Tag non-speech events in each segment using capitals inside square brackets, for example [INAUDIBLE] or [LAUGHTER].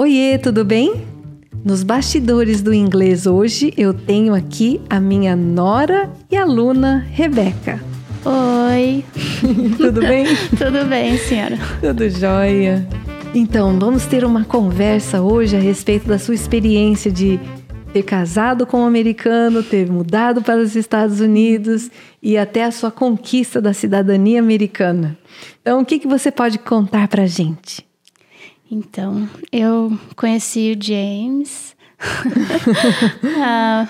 Oiê, tudo bem? Nos bastidores do inglês hoje eu tenho aqui a minha nora e aluna Rebeca. Oi. [LAUGHS] tudo bem? [LAUGHS] tudo bem, senhora. Tudo jóia. Então, vamos ter uma conversa hoje a respeito da sua experiência de ter casado com um americano, ter mudado para os Estados Unidos e até a sua conquista da cidadania americana. Então, o que, que você pode contar para a gente? Então, eu conheci o James [LAUGHS] há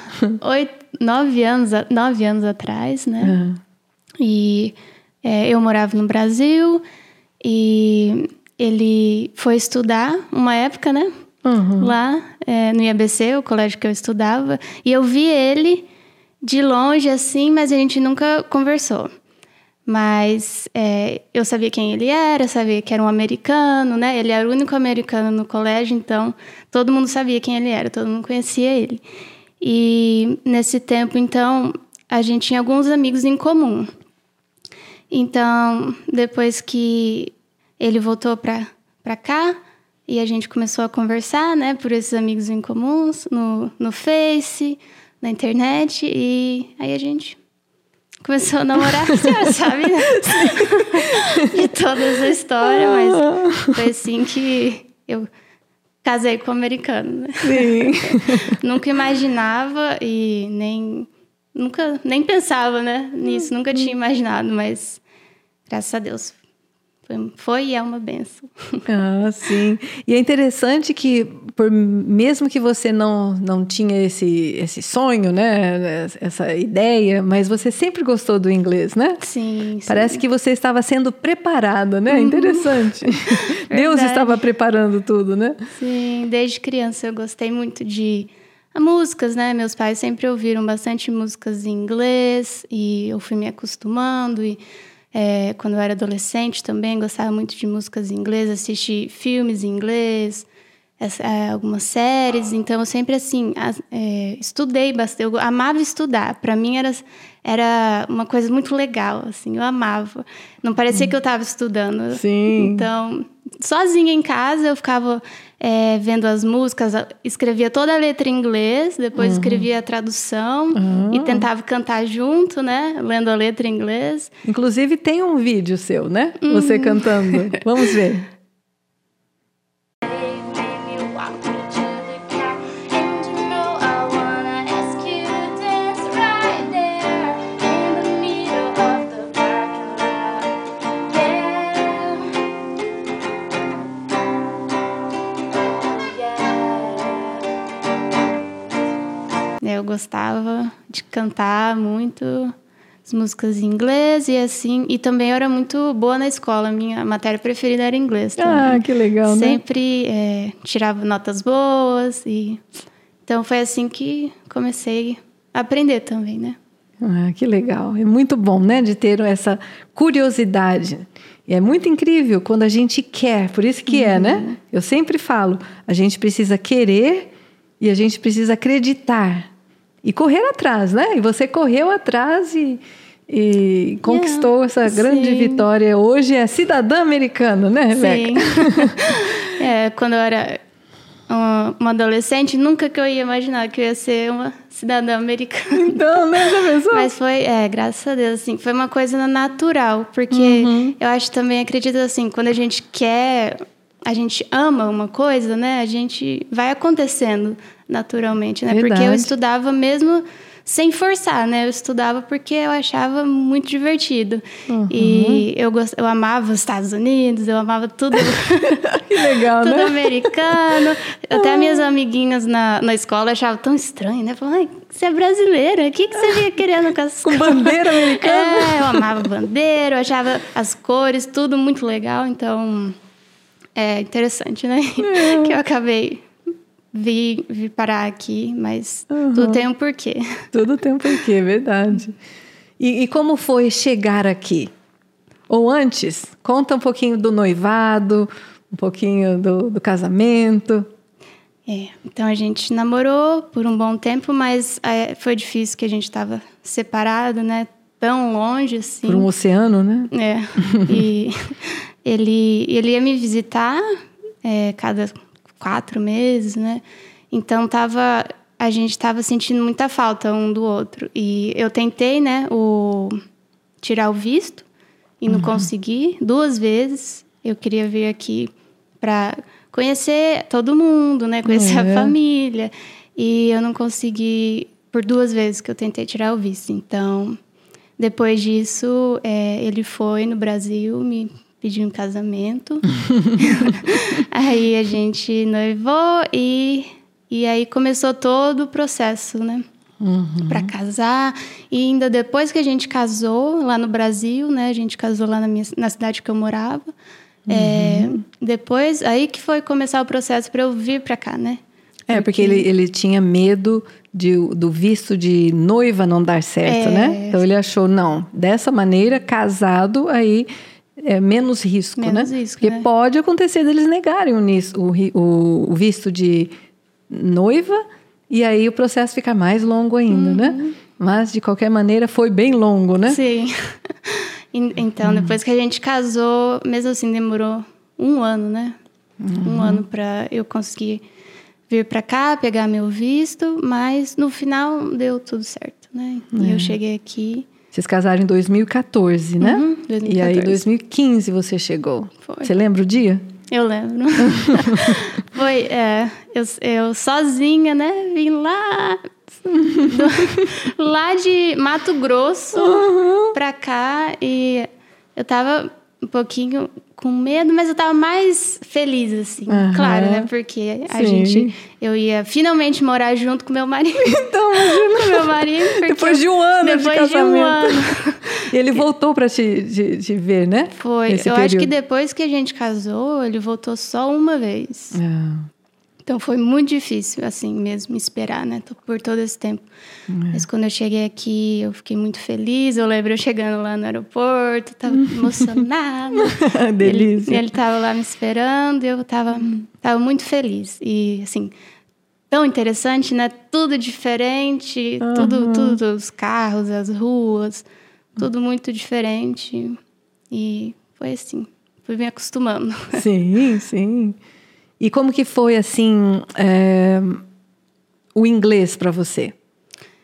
oito, nove, anos, nove anos atrás, né? Uhum. E é, eu morava no Brasil e ele foi estudar uma época, né? Uhum. Lá é, no IABC, o colégio que eu estudava. E eu vi ele de longe assim, mas a gente nunca conversou. Mas é, eu sabia quem ele era, sabia que era um americano, né? Ele era o único americano no colégio, então todo mundo sabia quem ele era, todo mundo conhecia ele. E nesse tempo, então, a gente tinha alguns amigos em comum. Então, depois que ele voltou para cá e a gente começou a conversar, né, por esses amigos em comuns, no, no Face, na internet, e aí a gente começou a namorar, [LAUGHS] sabe, né? De toda essa história, mas foi assim que eu casei com o um americano, né? Sim. [LAUGHS] nunca imaginava e nem nunca nem pensava, né, nisso, nunca tinha imaginado, mas graças a Deus foi e é uma benção. Ah, sim. E é interessante que, por, mesmo que você não, não tinha esse, esse sonho, né? Essa ideia, mas você sempre gostou do inglês, né? Sim. Parece sim. que você estava sendo preparada, né? Uhum. Interessante. [LAUGHS] Deus estava preparando tudo, né? Sim, desde criança eu gostei muito de músicas, né? Meus pais sempre ouviram bastante músicas em inglês e eu fui me acostumando e é, quando eu era adolescente também gostava muito de músicas em inglês, assisti filmes em inglês, algumas séries. Então eu sempre assim é, estudei bastante. Eu amava estudar. Para mim era era uma coisa muito legal, assim. Eu amava. Não parecia que eu estava estudando. Sim. Então sozinha em casa eu ficava é, vendo as músicas, escrevia toda a letra em inglês, depois uhum. escrevia a tradução uhum. e tentava cantar junto, né? Lendo a letra em inglês. Inclusive tem um vídeo seu, né? Uhum. Você cantando. [LAUGHS] Vamos ver. Eu gostava de cantar muito as músicas em inglês e assim, e também eu era muito boa na escola. Minha matéria preferida era inglês. Também. Ah, que legal, Sempre, né? Sempre é, tirava notas boas e então foi assim que comecei a aprender também, né? Ah, que legal. É muito bom, né, de ter essa curiosidade. E é muito incrível quando a gente quer, por isso que uhum. é, né? Uhum. Eu sempre falo, a gente precisa querer e a gente precisa acreditar e correr atrás, né? E você correu atrás e, e conquistou yeah, essa grande sim. vitória. Hoje é cidadã americana, né, Rebeca? Sim. [LAUGHS] é, quando eu era uma adolescente, nunca que eu ia imaginar que eu ia ser uma cidadã americana. [LAUGHS] Então, né, já pensou? Mas foi, é, graças a Deus, assim, foi uma coisa natural, porque uhum. eu acho também, acredito assim, quando a gente quer, a gente ama uma coisa, né, a gente vai acontecendo naturalmente, né? Verdade. Porque eu estudava mesmo sem forçar, né? Eu estudava porque eu achava muito divertido. Uhum. E eu, gost... eu amava os Estados Unidos, eu amava tudo. [LAUGHS] [LAUGHS] que legal, tudo né? americano. Até minhas amiguinhas na, na escola achavam tão estranho, né? Falavam, você é brasileira, o que, que você [LAUGHS] vinha querendo com as Com bandeira americana? É, eu amava bandeira, eu achava as cores, tudo muito legal. Então, é interessante, né? É. [LAUGHS] que eu acabei vi, vi parar aqui, mas uhum. tudo tem um porquê. Tudo tem um porquê, é verdade. E, e, como foi chegar aqui? Ou antes, conta um pouquinho do noivado, um pouquinho do, do casamento. É, então a gente namorou por um bom tempo, mas é, foi difícil que a gente estava separado, né? Tão longe assim. Por um oceano, né? É. [LAUGHS] E [LAUGHS] ele, ele ia me visitar é, cada quatro meses, né? Então tava a gente estava sentindo muita falta um do outro e eu tentei, né, o tirar o visto e não uhum. consegui duas vezes. Eu queria vir aqui para conhecer todo mundo, né, conhecer a família e eu não consegui por duas vezes que eu tentei tirar o visto. Então depois disso, é, ele foi no Brasil, me pediu em casamento. [LAUGHS] aí a gente noivou e, e aí começou todo o processo, né? Uhum. Para casar. E ainda depois que a gente casou lá no Brasil, né? A gente casou lá na, minha, na cidade que eu morava. É, uhum. É, depois, aí que foi começar o processo para eu vir para cá, né? É, porque ele, ele tinha medo de, do visto de noiva não dar certo, é. né? Então ele achou, não, dessa maneira, casado, aí é menos risco, menos né? Risco, porque né? pode acontecer deles negarem o, o, o, visto de noiva e aí o processo fica mais longo ainda, né? uhum. né? Mas, de qualquer maneira, foi bem longo, né? Sim. [LAUGHS] então, depois que a gente casou, mesmo assim, demorou um ano, né? Uhum. Um ano para eu conseguir vir para cá, pegar meu visto, mas no final deu tudo certo, né? É. E eu é. cheguei aqui. Vocês casaram em 2014, né? Uhum, 2014. E aí, em 2015 você chegou. Foi. Você lembra o dia? Eu lembro. [LAUGHS] Foi, é, eu, eu sozinha, né? Vim lá, do, [LAUGHS] lá de Mato Grosso uhum. pra cá e eu tava um pouquinho com medo, mas eu tava mais feliz, assim. Uhum. Claro, né? Porque a Sim. gente. Eu ia finalmente morar junto com meu marido. [LAUGHS] Então, imagina. com meu marido. Depois de um ano depois de casamento. De um ano. [LAUGHS] e ele voltou para te, te, te, ver, né? Foi. Nesse eu período. acho que depois que a gente casou, ele voltou só uma vez. Ah. Então foi muito difícil, assim mesmo, esperar, né? Por todo esse tempo. É. Mas quando eu cheguei aqui, eu fiquei muito feliz. Eu lembro eu chegando lá no aeroporto, tava emocionada. [LAUGHS] Delícia. Ele, ele tava lá me esperando e eu tava, tava muito feliz. E, assim, tão interessante, né? Tudo diferente, uhum. tudo, tudo, os carros, as ruas, tudo muito diferente. E foi assim, fui me acostumando. Sim, sim. E como que foi assim é, o inglês para você?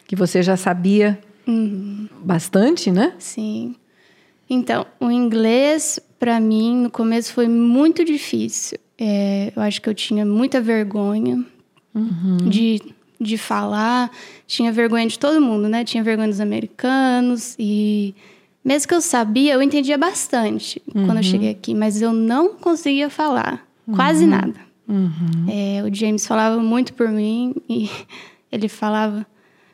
Que você já sabia uhum. bastante, né? Sim. Então, o inglês para mim no começo foi muito difícil. É, eu acho que eu tinha muita vergonha uhum. de, de falar, tinha vergonha de todo mundo, né? Tinha vergonha dos americanos e mesmo que eu sabia, eu entendia bastante uhum. quando eu uhum. cheguei aqui, mas eu não conseguia falar quase uhum. nada. Uhum. É, o James falava muito por mim e [LAUGHS] ele falava,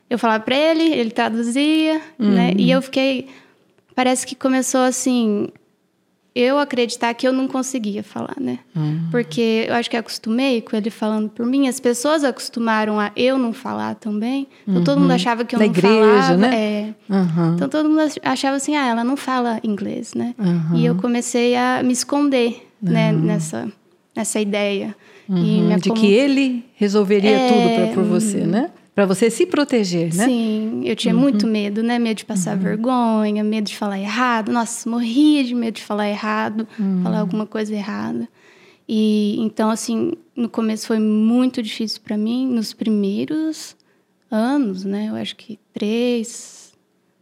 eu falava para ele, ele traduzia, uhum. né? E eu fiquei, parece que começou assim, eu acreditar que eu não conseguia falar, né? Uhum. Porque eu acho que acostumei com ele falando por mim, as pessoas acostumaram a eu não falar também. Então todo mundo uhum. achava que eu não igreja, falava. Né? É. Uhum. Então todo mundo achava assim, ah, ela não fala inglês, né? E eu comecei a me esconder, né, nessa nessa ideia. Uhum, de que ele resolveria é, tudo por você, uhum. né? Para você se proteger, né? Sim, eu tinha uhum. muito medo, né? Medo de passar uhum. vergonha, medo de falar errado. Nossa, morria de medo de falar errado, uhum. falar alguma coisa errada. E então, assim, no começo foi muito difícil para mim, nos primeiros anos, né? Eu acho que três,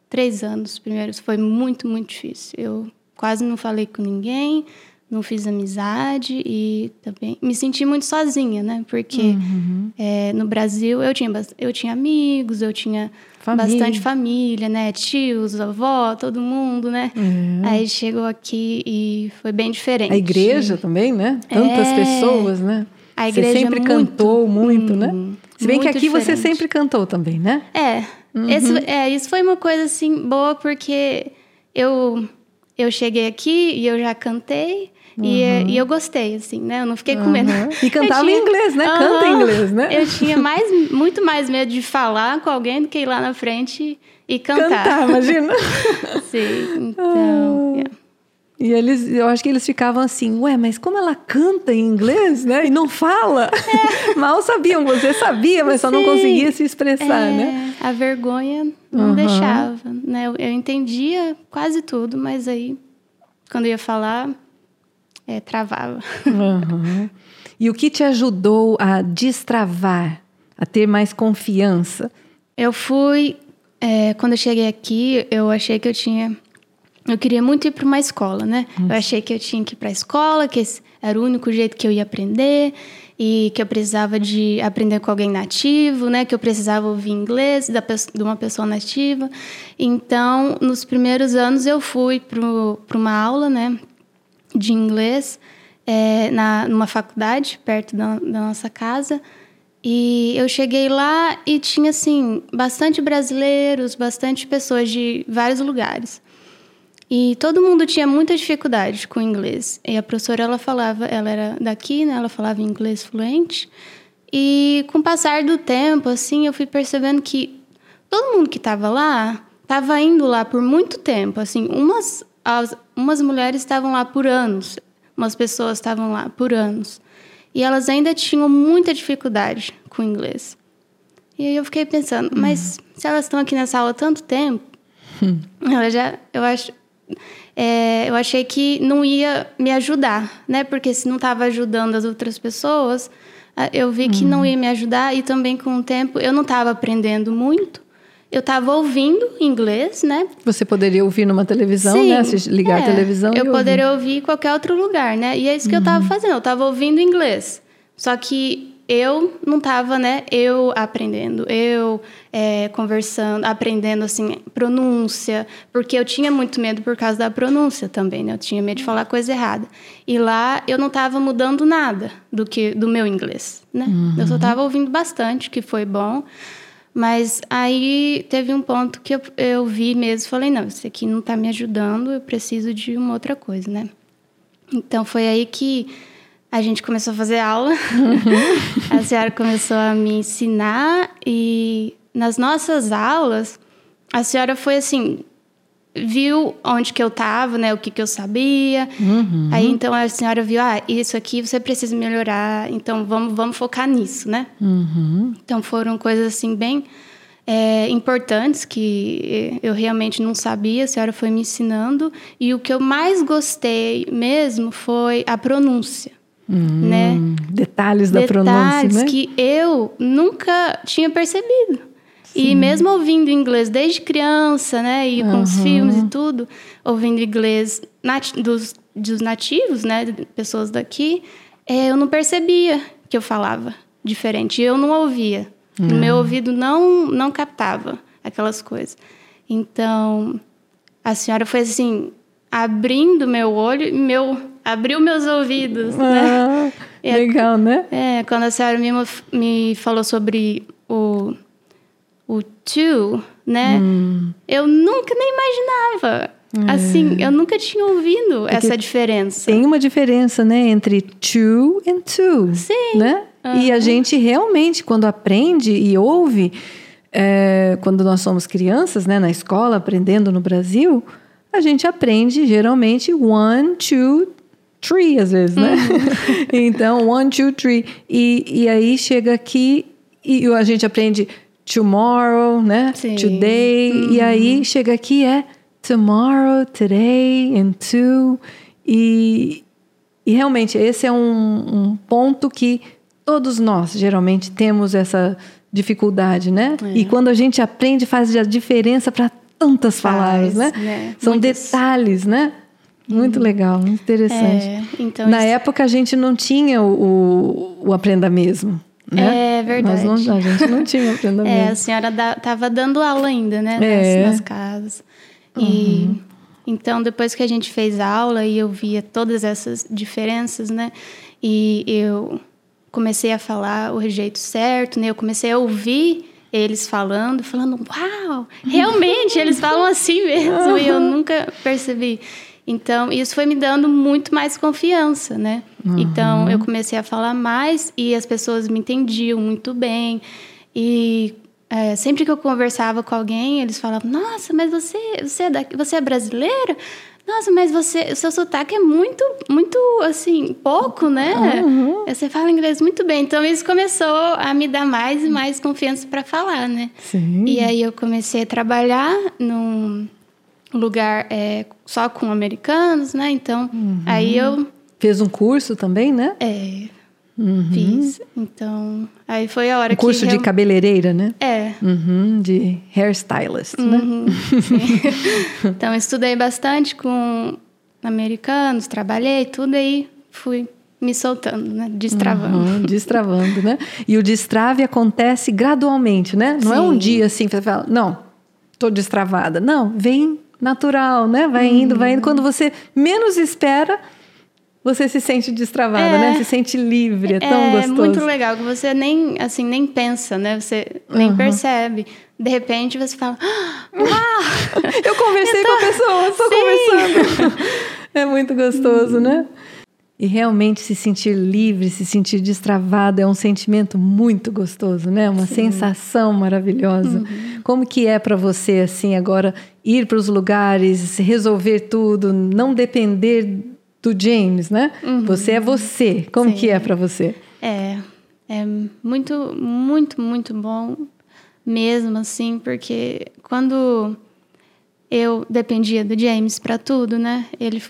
três anos primeiros foi muito, muito difícil. Eu quase não falei com ninguém não fiz amizade e também me senti muito sozinha, né? Porque uhum. é, no Brasil eu tinha, eu tinha amigos, eu tinha família. bastante família, né? Tios, avó, todo mundo, né? Uhum. Aí chegou aqui e foi bem diferente. A igreja também, né? Tantas é, pessoas, né? A igreja você sempre muito, cantou muito, né? hum, né? Se bem que aqui diferente. você sempre cantou também, né? É. Uhum. Esse, é. Isso foi uma coisa assim boa porque eu eu cheguei aqui e eu já cantei. Uhum. E, e, eu gostei, assim, né? Eu não fiquei com medo. [LAUGHS] E cantava tinha... em inglês, né? Uhum. Canta em inglês, né? Eu tinha [LAUGHS] mais, muito mais medo de falar com alguém do que ir lá na frente e cantar. Cantar, imagina. [LAUGHS] Sim, então... Yeah. E eles, eu acho que eles ficavam assim, ué, mas como ela canta em inglês, né? E não fala? É. Mal sabiam, você sabia, mas Sim. só não conseguia se expressar, é, né? A vergonha não uhum. deixava, né? Eu, eu entendia quase tudo, mas aí, quando eu ia falar, é, travava. Uhum. E o que te ajudou a destravar, a ter mais confiança? Eu fui. É, quando eu cheguei aqui, eu achei que eu tinha. Eu queria muito ir para uma escola, né? Eu achei que eu tinha que ir para a escola, que esse era o único jeito que eu ia aprender e que eu precisava de aprender com alguém nativo, né? Que eu precisava ouvir inglês da, de uma pessoa nativa. Então, nos primeiros anos eu fui para uma aula, né? De inglês é, na numa faculdade perto da, da nossa casa. E eu cheguei lá e tinha assim bastante brasileiros, bastante pessoas de vários lugares. E todo mundo tinha muita dificuldade com inglês. E a professora, ela falava, ela era daqui, né? Ela falava inglês fluente. E com o passar do tempo, assim, eu fui percebendo que todo mundo que estava lá estava indo lá por muito tempo. Assim, umas, as, umas mulheres estavam lá por anos, umas pessoas estavam lá por anos. E elas ainda tinham muita dificuldade com o inglês. E aí eu fiquei pensando, mas uhum. se elas estão aqui nessa aula tanto tempo, hum. ela já, eu acho, é, eu achei que não ia me ajudar, né? Porque se não estava ajudando as outras pessoas, eu vi que uhum. não ia me ajudar e também com o tempo eu não estava aprendendo muito. Eu estava ouvindo inglês, né? Você poderia ouvir numa televisão, Sim, né? Ligar é, a televisão. Eu poderia ouvir em qualquer outro lugar, né? E é isso que uhum. eu estava fazendo. Eu estava ouvindo inglês. Só que eu não estava, né? Eu aprendendo, eu é, conversando, aprendendo assim pronúncia, porque eu tinha muito medo por causa da pronúncia também, né? Eu tinha medo de falar coisa errada. E lá eu não estava mudando nada do que do meu inglês, né? Uhum. Eu só estava ouvindo bastante, que foi bom. Mas aí teve um ponto que eu, eu vi mesmo, falei não, isso aqui não está me ajudando, eu preciso de uma outra coisa, né? Então foi aí que a gente começou a fazer aula. Uhum. [LAUGHS] a senhora começou a me ensinar e nas nossas aulas a senhora foi assim viu onde que eu estava, né, o que que eu sabia. Uhum. Aí então a senhora viu, ah, isso aqui você precisa melhorar, então vamos vamos focar nisso, né? Uhum. Então foram coisas assim bem é, importantes que eu realmente não sabia, a senhora foi me ensinando e o que eu mais gostei mesmo foi a pronúncia. Hum, né? Detalhes da detalhes pronúncia, né? que eu nunca tinha percebido. Sim. E mesmo ouvindo inglês desde criança, né? E com uhum. os filmes e tudo, ouvindo inglês nat dos, dos nativos, né? Pessoas daqui, é, eu não percebia que eu falava diferente. Eu não ouvia. Uhum. O meu ouvido não, não captava aquelas coisas. Então, a senhora foi assim, abrindo meu olho, meu abriu meus ouvidos, né? ah, né? [LAUGHS] legal, né? É, quando a senhora me, me falou sobre o, o to, né? Hum. Eu nunca nem imaginava. É. Assim, eu nunca tinha ouvido Porque essa diferença. Tem uma diferença, né, entre to and to. Sim. Né? Uhum. E a gente realmente, quando aprende e ouve, é, quando nós somos crianças, né, na escola, aprendendo no Brasil, a gente aprende geralmente one, two, three, às vezes, né? Uhum. [LAUGHS] então, one, two, three. E, e aí chega aqui e a gente aprende tomorrow, né? Sim. Today. Uhum. E aí chega aqui é tomorrow, today, and two. E, e realmente esse é um, um ponto que todos nós geralmente temos essa dificuldade, né? É. E quando a gente aprende, faz a diferença para tantas palavras, né? né? São Muitas. detalhes, né? Muito uhum. legal, muito interessante. É, então Na isso... época a gente não tinha o, o, Aprenda Mesmo. Né? É verdade. Nós não, a gente não tinha [LAUGHS] Aprenda Mesmo. É, a senhora estava dando aula ainda, né? É. Nas, nas casas. E uhum. então, depois que a gente fez a aula e eu via todas essas diferenças, né? E eu comecei a falar o jeito certo, né? Eu comecei a ouvir eles falando, falando, uau, realmente eles falam assim mesmo, e eu nunca percebi. Então, isso foi me dando muito mais confiança, né? Uhum. Então, eu comecei a falar mais e as pessoas me entendiam muito bem. E é, sempre que eu conversava com alguém, eles falavam: Nossa, mas você, você, é, daqui, você é brasileira? Nossa, mas você, o seu sotaque é muito, muito, assim, pouco, né? Uhum. Você fala inglês muito bem. Então, isso começou a me dar mais e mais confiança para falar, né? Sim. E aí, eu comecei a trabalhar num lugar é, só com americanos, né? Então, uhum. aí eu... Fez um curso também, né? É. Uhum. Fiz. Então, aí foi a hora um que. Curso de cabeleireira, né? É. Uhum, de hairstylist, né? Uhum, [LAUGHS] então, estudei bastante com americanos, trabalhei, tudo aí fui me soltando, né? Destravando. Uhum, [LAUGHS] destravando, né? E o destrave acontece gradualmente, né? Não Sim. é um dia assim, você fala, não, tô destravada. Não, vem natural, né? Vai indo, vai indo. Quando você menos espera, você se sente destravada, é, né? Se sente livre, é tão é gostoso. É muito legal que você nem assim nem pensa, né? Você nem uhum. percebe. De repente você fala, ah, [LAUGHS] eu conversei eu tô... com a pessoa, estou conversando. [LAUGHS] é muito gostoso, né? E realmente se sentir livre, se sentir destravado é um sentimento muito gostoso, né? Uma Sim. sensação maravilhosa. Uhum. Como que é para você assim agora ir para os lugares, resolver tudo, não depender do James, né? Uhum. Você é você. Como Sim. que é para você? É, é muito, muito, muito bom mesmo, assim, porque quando eu dependia do James para tudo, né? Ele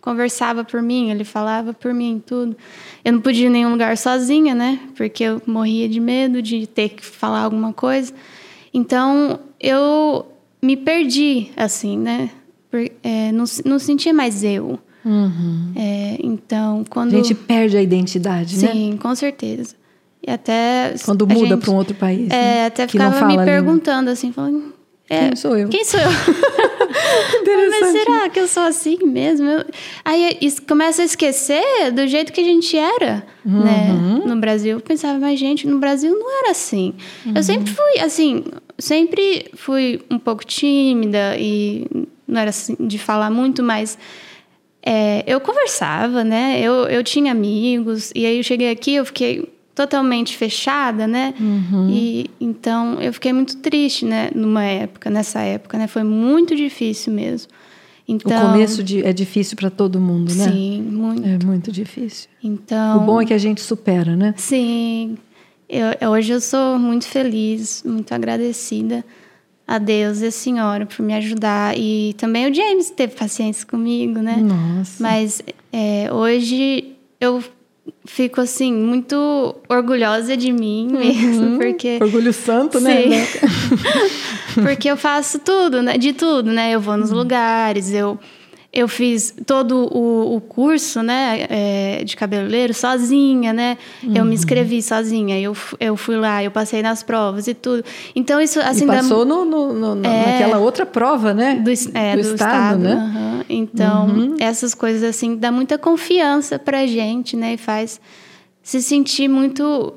conversava por mim, ele falava por mim, tudo. Eu não podia ir em nenhum lugar sozinha, né? Porque eu morria de medo de ter que falar alguma coisa. Então, eu me perdi, assim, né? É, não, não sentia mais eu. Uhum. É, então, quando. A gente perde a identidade, Sim, né? Sim, com certeza. E até. Quando muda para um outro país. É, né? até ficava me perguntando assim, falando. É, quem sou eu? Quem sou eu? [LAUGHS] Mas será que eu sou assim mesmo? Eu... Aí começa a esquecer do jeito que a gente era, uhum. né? No Brasil. Eu pensava, mas gente, no Brasil não era assim. Uhum. Eu sempre fui, assim, sempre fui um pouco tímida e não era assim de falar muito, mas é, eu conversava, né? Eu, eu tinha amigos, e aí eu cheguei aqui, eu fiquei totalmente fechada, né? Uhum. E então eu fiquei muito triste, né? Numa época, nessa época, né? Foi muito difícil mesmo. Então, o começo de, é difícil para todo mundo, né? Sim, muito. É muito difícil. Então. O bom é que a gente supera, né? Sim. Eu, hoje eu sou muito feliz, muito agradecida a Deus e a senhora por me ajudar. E também o James teve paciência comigo, né? Nossa. Mas é, hoje eu fico assim muito orgulhosa de mim uhum. mesmo, porque orgulho santo, né? Sim. né? [LAUGHS] porque eu faço tudo, né? De tudo, né? Eu vou nos uhum. lugares, eu eu fiz todo o, o curso, né, é, de cabeleireiro sozinha, né? Uhum. Eu me uhum. inscrevi sozinha, eu, eu fui lá, eu passei nas provas e tudo. Então isso assim e passou dá, no, no, no é, naquela outra prova, né? Do, é, do, do estado, estado, né? Uhum. Então uhum. essas coisas assim dá muita confiança para gente, né? E faz se sentir muito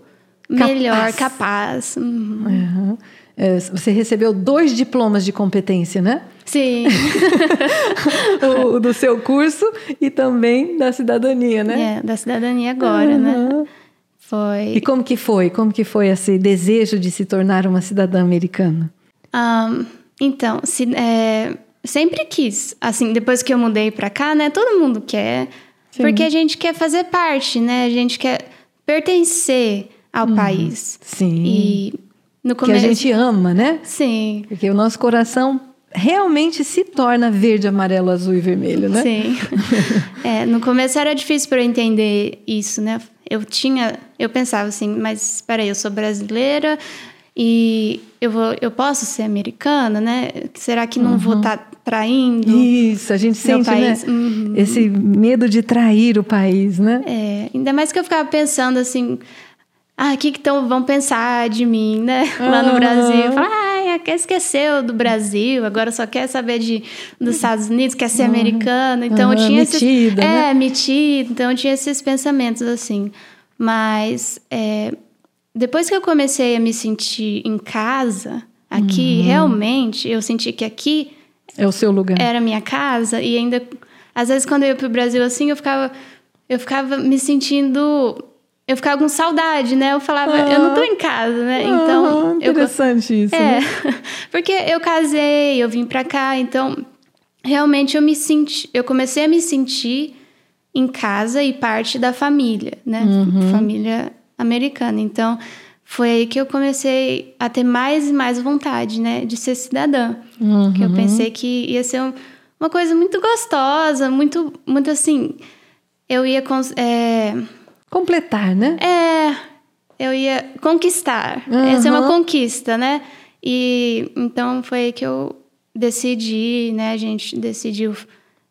capaz. melhor, capaz. Uhum. É, você recebeu dois diplomas de competência, né? Sim. [LAUGHS] o, do seu curso e também da cidadania, né? É, da cidadania agora, uhum. né? Foi. E como que foi? Como que foi esse desejo de se tornar uma cidadã americana? Um, então, se, é, sempre quis. Assim, depois que eu mudei para cá, né? Todo mundo quer. Sim. Porque a gente quer fazer parte, né? A gente quer pertencer ao uhum. país. Sim. E no começo... Que a gente ama, né? Sim. Porque o nosso coração realmente se torna verde, amarelo, azul e vermelho, né? Sim. [LAUGHS] é, no começo era difícil para eu entender isso, né? Eu tinha, eu pensava assim, mas espera aí, eu sou brasileira e eu vou, eu posso ser americana, né? Será que não uhum. vou estar tá traindo? Isso, a gente sente, né? país? né? Uhum. Esse medo de trair o país, né? É, ainda mais que eu ficava pensando assim, ah, o que, que tão, vão pensar de mim, né? [LAUGHS] Lá no Brasil. Falar, ah, esqueceu do Brasil, agora só quer saber de, dos Estados Unidos, quer ser uhum. americano. Então uhum, eu tinha metida, esses. Né? É, metido. Então eu tinha esses pensamentos assim. Mas é, depois que eu comecei a me sentir em casa, aqui, uhum. realmente, eu senti que aqui. É o seu lugar. Era a minha casa. E ainda. Às vezes, quando eu ia pro Brasil assim, eu ficava. Eu ficava me sentindo eu ficava com saudade, né? Eu falava, ah, eu não tô em casa, né? Então. Ah, interessante eu, isso. É, né? [LAUGHS] porque eu casei, eu vim pra cá, então realmente eu me senti, eu comecei a me sentir em casa e parte da família, né? Uhum. Família americana. Então foi aí que eu comecei a ter mais e mais vontade, né, de ser cidadã. Uhum. Que eu pensei que ia ser um, uma coisa muito gostosa, muito, muito assim. Eu ia. É, Completar, né? É, eu ia conquistar. Uhum. Essa é uma conquista, né? E então foi que eu decidi, né? A gente decidiu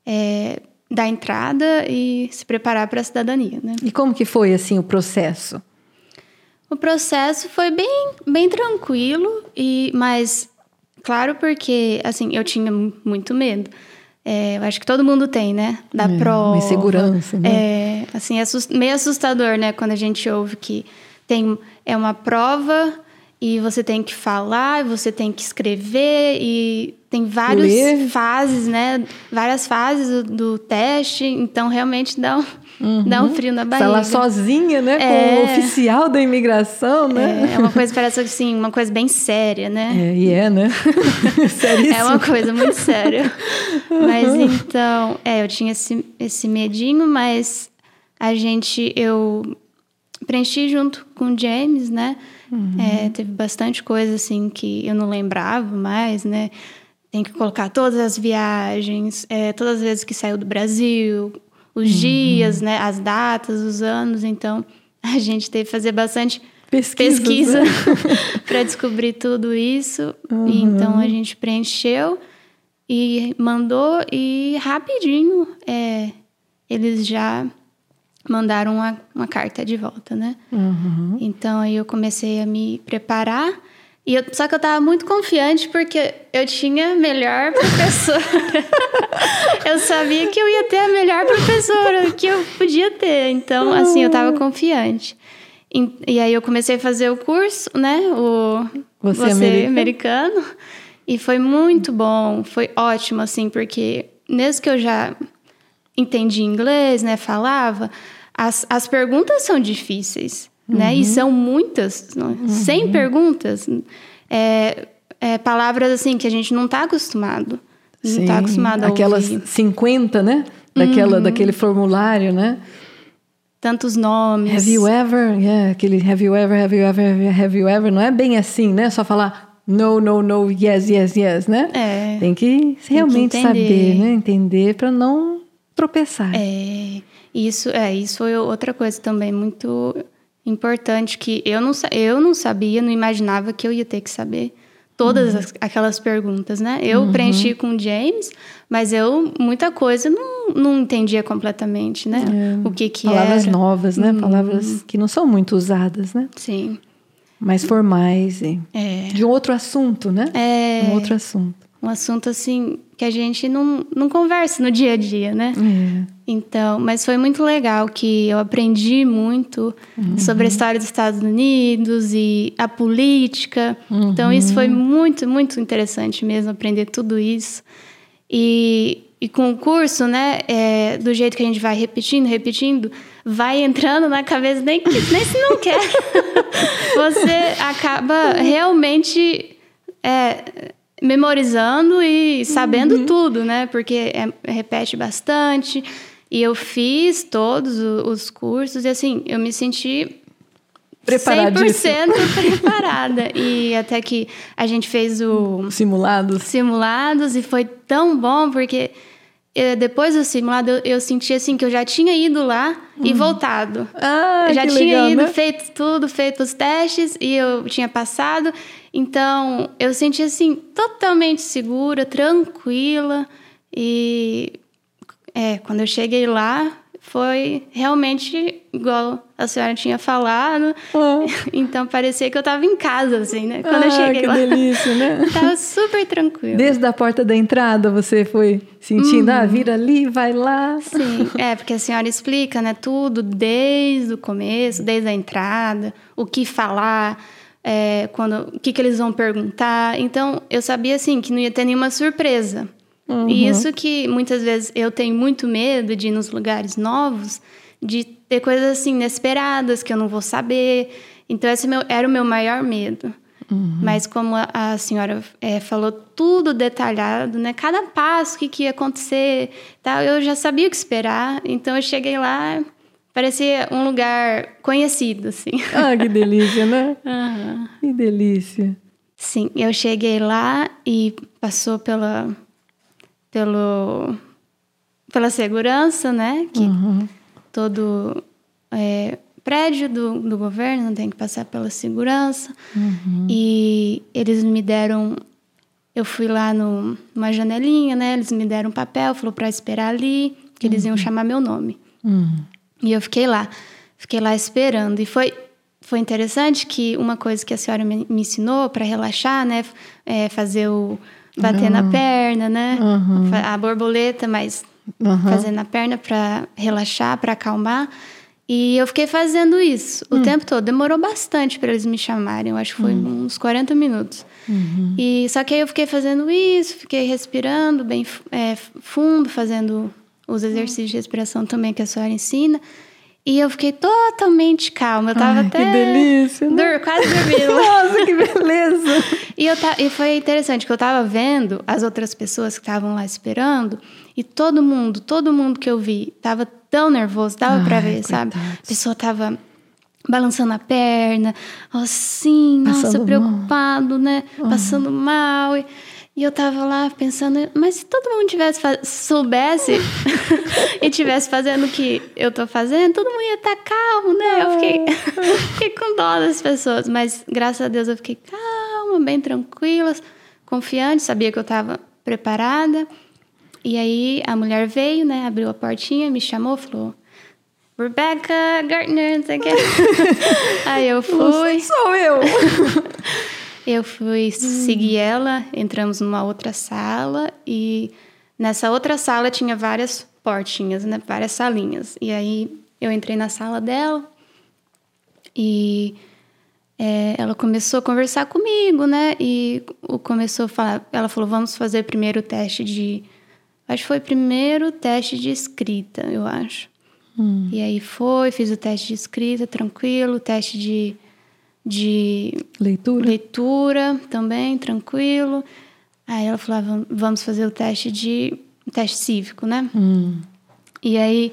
é, dar entrada e se preparar para a cidadania, né? E como que foi assim o processo? O processo foi bem, bem tranquilo e mas claro porque assim eu tinha muito medo. É, eu acho que todo mundo tem, né? Da é, prova. Uma insegurança, né? É, assim, é meio assustador, né? Quando a gente ouve que tem é uma prova e você tem que falar, você tem que escrever e tem várias fases, né? Várias fases do, do, teste, então realmente dá um, uhum. dá um frio na barriga. Tá lá sozinha, né? É, com o oficial da imigração, né? É, é uma coisa, parece assim, uma coisa bem séria, né? É, e é, né? [LAUGHS] Seríssimo. É uma coisa muito séria. Uhum. Mas então, é, eu tinha esse, esse medinho, mas a gente, eu preenchi junto com o James, né? Uhum. É, teve bastante coisa assim que eu não lembrava mais, né? Tem que colocar todas as viagens, é, todas as vezes que saiu do Brasil, os uhum. dias, né? As datas, os anos. Então, [LAUGHS] a gente teve que fazer bastante pesquisa [LAUGHS] né? para descobrir tudo isso. Uhum. E, então, a gente preencheu e mandou e rapidinho é, eles já mandaram uma, uma carta de volta, né? Uhum. Então aí eu comecei a me preparar. E eu, só que eu estava muito confiante porque eu tinha a melhor professora. [LAUGHS] eu sabia que eu ia ter a melhor professora que eu podia ter. Então, assim, eu estava confiante. E, e, aí eu comecei a fazer o curso, né? O Você, Você americano. americano. E foi muito bom, foi ótimo, assim, porque mesmo que eu já entendi inglês, né? Falava. As, as perguntas são difíceis, uhum. né? E uhum. são muitas, uhum. 100 perguntas. É, é, palavras assim que a gente não está acostumado. Não está acostumado a Aquelas ouvir. 50, né? Daquela, uhum. Daquele formulário, né? Tantos nomes. Have you ever? Yeah, aquele have you ever, have you ever, have you ever. Não é bem assim, né? Só falar no, no, no, yes, yes, yes, né? É. Tem que realmente Tem que saber, né? Entender para não tropeçar. É, isso, é, isso foi outra coisa também muito importante que eu não, eu não sabia, não imaginava que eu ia ter que saber todas uhum. as, aquelas perguntas, né? Eu uhum. preenchi com o James, mas eu muita coisa não, não entendia completamente, né? É. O que que Palavras era. novas, né? Uhum. Palavras que não são muito usadas, né? Sim. Mais formais e é. de um outro assunto, né? É. Um outro assunto um assunto assim que a gente não, não conversa no dia a dia, né? É. Então, mas foi muito legal que eu aprendi muito uhum. sobre a história dos Estados Unidos e a política. Uhum. Então, isso foi muito, muito interessante mesmo, aprender tudo isso. E, e com o curso, né, é, do jeito que a gente vai repetindo, repetindo, vai entrando na cabeça, nem, nem se não quer. [LAUGHS] Você acaba realmente. É, memorizando e sabendo uhum. tudo, né? Porque é, repete bastante. E eu fiz todos os cursos e assim, eu me senti 100% [LAUGHS] preparada. E até que a gente fez o... Simulados. Simulados e foi tão bom porque eh, depois do simulado, eu, eu, senti assim que eu já tinha ido lá uhum. e voltado. Ah, eu já tinha legal, ido, né? feito tudo, feito os testes e eu tinha passado. Então, eu senti assim totalmente segura, tranquila e é, quando eu cheguei lá, foi realmente igual a senhora tinha falado. Ah. [LAUGHS] Então parecia que eu estava em casa, assim, né? Quando ah, eu cheguei que lá. delícia, né? [LAUGHS] Tava super tranquilo. Desde a porta da entrada você foi sentindo, uhum. ah, vira ali, vai lá. Sim, é, porque a senhora explica, né, tudo desde o começo, desde a entrada, o que falar. É, quando, o que, que eles vão perguntar. Então, eu sabia, assim, que não ia ter nenhuma surpresa. Uhum. E isso que muitas vezes eu tenho muito medo de ir nos lugares novos, de ter coisas assim inesperadas que eu não vou saber. Então, esse meu, era o meu maior medo. Uhum. Mas como a, senhora é, falou tudo detalhado, né? Cada passo, o que, que ia acontecer, tal, eu já sabia o que esperar. Então, eu cheguei lá, parecia um lugar conhecido, assim. Ah, que delícia, né? [LAUGHS] Uhum. Que delícia. Sim, eu cheguei lá e passou pela pelo, pela segurança, né? Que uhum. todo. É, prédio do, do governo, tem que passar pela segurança. Uhum. E eles me deram. Eu fui lá no, numa janelinha, né? Eles me deram um papel, falou para esperar ali, que eles iam uhum. chamar meu nome. Uhum. E eu fiquei lá, fiquei lá esperando. E foi, foi interessante que uma coisa que a senhora me, me ensinou para relaxar, né? É fazer o. bater na perna, né? Uhum. A borboleta, mas fazer na perna para relaxar, para acalmar. E eu fiquei fazendo isso o hum. tempo todo. Demorou bastante para eles me chamarem. Eu acho que foi hum. uns 40 minutos. Uhum. E só que aí eu fiquei fazendo isso, fiquei respirando bem é, fundo, fazendo os exercícios de respiração também que a senhora ensina. E eu fiquei totalmente calma. Eu tava Ai, até. Que delícia! Né? quase dormindo. [LAUGHS] Nossa, que beleza! e, eu e foi interessante que eu tava vendo as outras pessoas que estavam lá esperando. E todo mundo, todo mundo que eu vi, tava tão nervoso, dava para ver, coitado. sabe? A pessoa tava balançando a perna, assim, Passando nossa, preocupado, mal. né? Passando mal. E, e eu tava lá pensando, mas se todo mundo tivesse soubesse [LAUGHS] e tivesse fazendo o que eu tô fazendo, todo mundo ia estar tá calmo, né? Eu fiquei, [LAUGHS] fiquei com dó das pessoas, mas graças a Deus eu fiquei calma, bem tranquila, confiante, sabia que eu tava preparada. E aí a mulher veio, né? Abriu a portinha, me chamou, falou: Rebecca Gartner, não sei o que. [LAUGHS] aí eu fui. Sou eu! Eu fui hum. seguir ela, entramos numa outra sala e nessa outra sala tinha várias portinhas, né? Várias salinhas. E aí eu entrei na sala dela e é, ela começou a conversar comigo, né? E começou a falar, ela falou: vamos fazer primeiro o teste de Acho que foi o primeiro teste de escrita, eu acho. Hum. E aí foi, fiz o teste de escrita, tranquilo, teste de, de leitura. leitura também, tranquilo. Aí ela falou: ah, vamos fazer o teste de teste cívico, né? Hum. E aí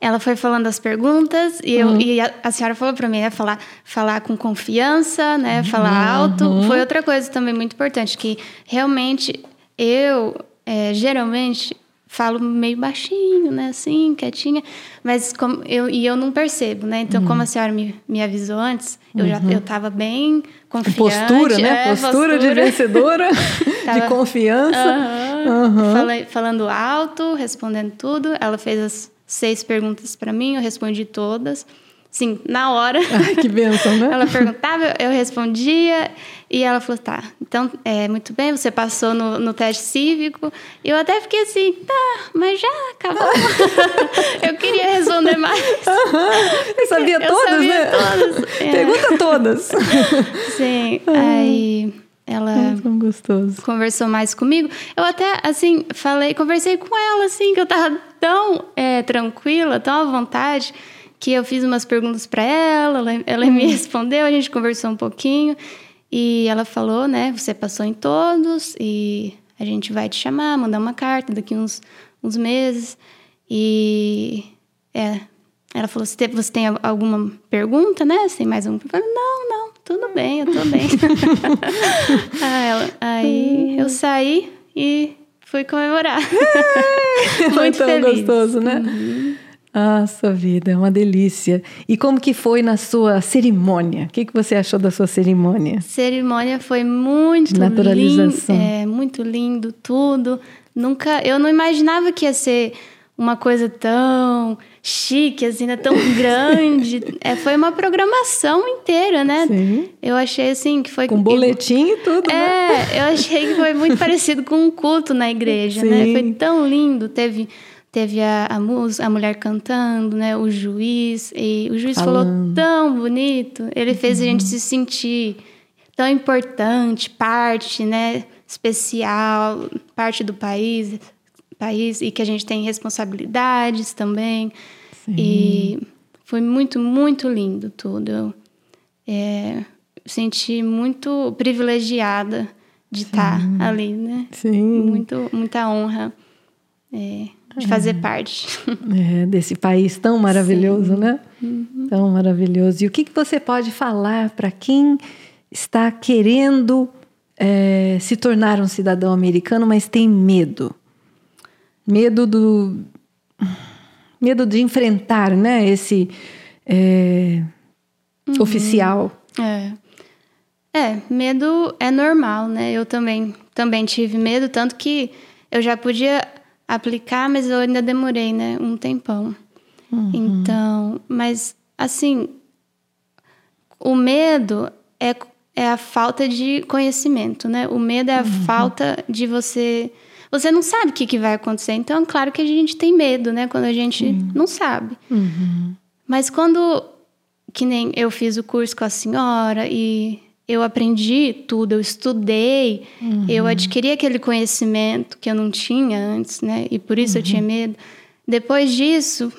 ela foi falando as perguntas e, eu, uhum. e a, a, senhora falou para mim, né, falar, falar com confiança, né, falar uhum. alto. Foi outra coisa também muito importante, que realmente eu é, geralmente falo meio baixinho, né? Assim, quietinha. Mas como eu, e eu não percebo, né? Então, uhum. como a senhora me, me avisou antes, eu já eu tava bem confiante. Postura, né? É, postura, postura, [LAUGHS] de vencedora, tava, de confiança. Uhum. Falei, falando alto, respondendo tudo. Ela fez as seis perguntas para mim, eu respondi todas. Sim, na hora. [LAUGHS] Ai, que benção, né? ela perguntava, eu respondia. E ela falou: tá, então, é, muito bem, você passou no, no teste cívico. E eu até fiquei assim: tá, mas já acabou. [LAUGHS] eu queria responder mais. Eu sabia eu todas, sabia né? Todas. É. Pergunta todas. [LAUGHS] Sim, aí ela é gostoso. conversou mais comigo. Eu até, assim, falei, conversei com ela, assim, que eu tava tão é, tranquila, tão à vontade que eu fiz umas perguntas para ela, ela, ela me uhum. respondeu, a gente conversou um pouquinho e ela falou, né, você passou em todos e a gente vai te chamar, mandar uma carta daqui uns, uns meses e é, ela falou, você tem, você tem alguma pergunta, né? Você tem mais alguma? Eu falei, não, não, tudo bem, eu tô bem. [LAUGHS] aí, ela, aí eu saí e fui comemorar. [LAUGHS] Muito tão feliz. gostoso, né? Uhum. Ah, sua vida, é uma delícia. E como que foi na sua cerimônia? O que, que você achou da sua cerimônia? Cerimônia foi muito Naturalização. lindo, é, muito lindo tudo. Nunca, eu não imaginava que ia ser uma coisa tão chique, assim, né? tão [LAUGHS] grande. é, foi uma programação inteira, né? Sim. Eu achei assim que foi. Com boletim e tudo. É, né? eu achei que foi muito parecido com um culto na igreja, Sim. né? Foi tão lindo. Teve teve a, a, a mulher cantando, né? O juiz. E o juiz Falando. falou tão bonito. Ele fez uhum. a gente se sentir tão importante, parte, né? Especial, parte do país, país e que a gente tem responsabilidades também. Sim. E foi muito, muito lindo tudo. Eu é, senti muito privilegiada de Sim. estar ali, né? Sim. Muito, muita honra. É, de fazer parte. [LAUGHS] É, desse país tão maravilhoso, Sim. né? Uhum. Tão maravilhoso. E o que, que você pode falar para quem está querendo é, se tornar um cidadão americano, mas tem medo? Medo do. Medo de enfrentar, né? Esse, é, uhum. oficial. É. É, medo é normal, né? Eu também, também tive medo, tanto que eu já podia aplicar, mas eu ainda demorei, né? Um tempão. Uhum. Então, mas assim, o medo é, é a falta de conhecimento, né? O medo é a uhum. falta de você. Você não sabe o que, que vai acontecer. Então, claro que a gente tem medo, né? Quando a gente uhum. não sabe. Uhum. Mas quando. Que nem eu fiz o curso com a senhora e eu aprendi tudo, eu estudei, uhum. eu adquiri aquele conhecimento que eu não tinha antes, né? E por isso eu tinha uhum. medo. Depois disso,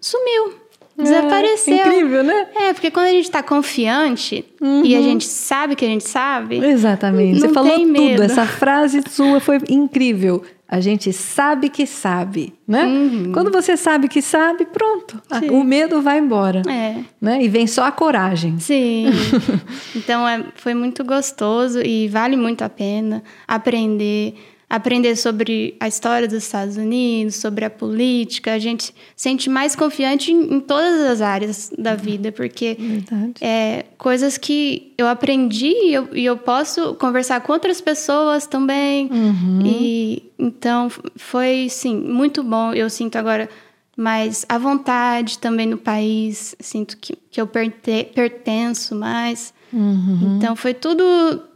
sumiu. É, Desapareceu. É, incrível, né? É, porque quando a gente está confiante uhum. e a gente sabe que a gente sabe. Exatamente. Você falou tudo. Essa frase sua foi incrível. A gente sabe que sabe, né? Uhum. Quando você sabe que sabe, pronto. Sim. O medo vai embora. É. Né? E vem só a coragem. Sim. [LAUGHS] então é, foi muito gostoso e vale muito a pena aprender aprender sobre a história dos Estados Unidos, sobre a política. A gente sente mais confiante em, em todas as áreas da vida, porque é coisas que eu aprendi e eu, e eu posso conversar com outras pessoas também. Uhum. E então foi sim muito bom. Eu sinto agora mais à vontade também no país, sinto que, que eu perte, pertenço mais. Uhum. Então foi tudo,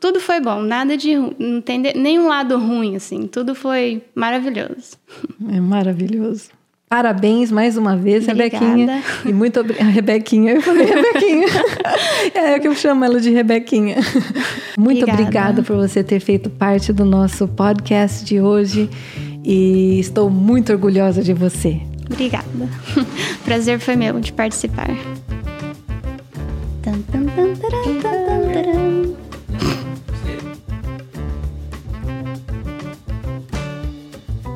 tudo foi bom, nada de não tem nenhum lado ruim assim, tudo foi maravilhoso. É maravilhoso. Parabéns mais uma vez, Obrigada. Rebequinha. E muito obrigada. Rebequinha, eu falei Rebequinha. [LAUGHS] é eu que eu chamo ela de Rebequinha. Muito obrigada. obrigada por você ter feito parte do nosso podcast de hoje. E estou muito orgulhosa de você. Obrigada. [LAUGHS] Prazer foi meu de participar.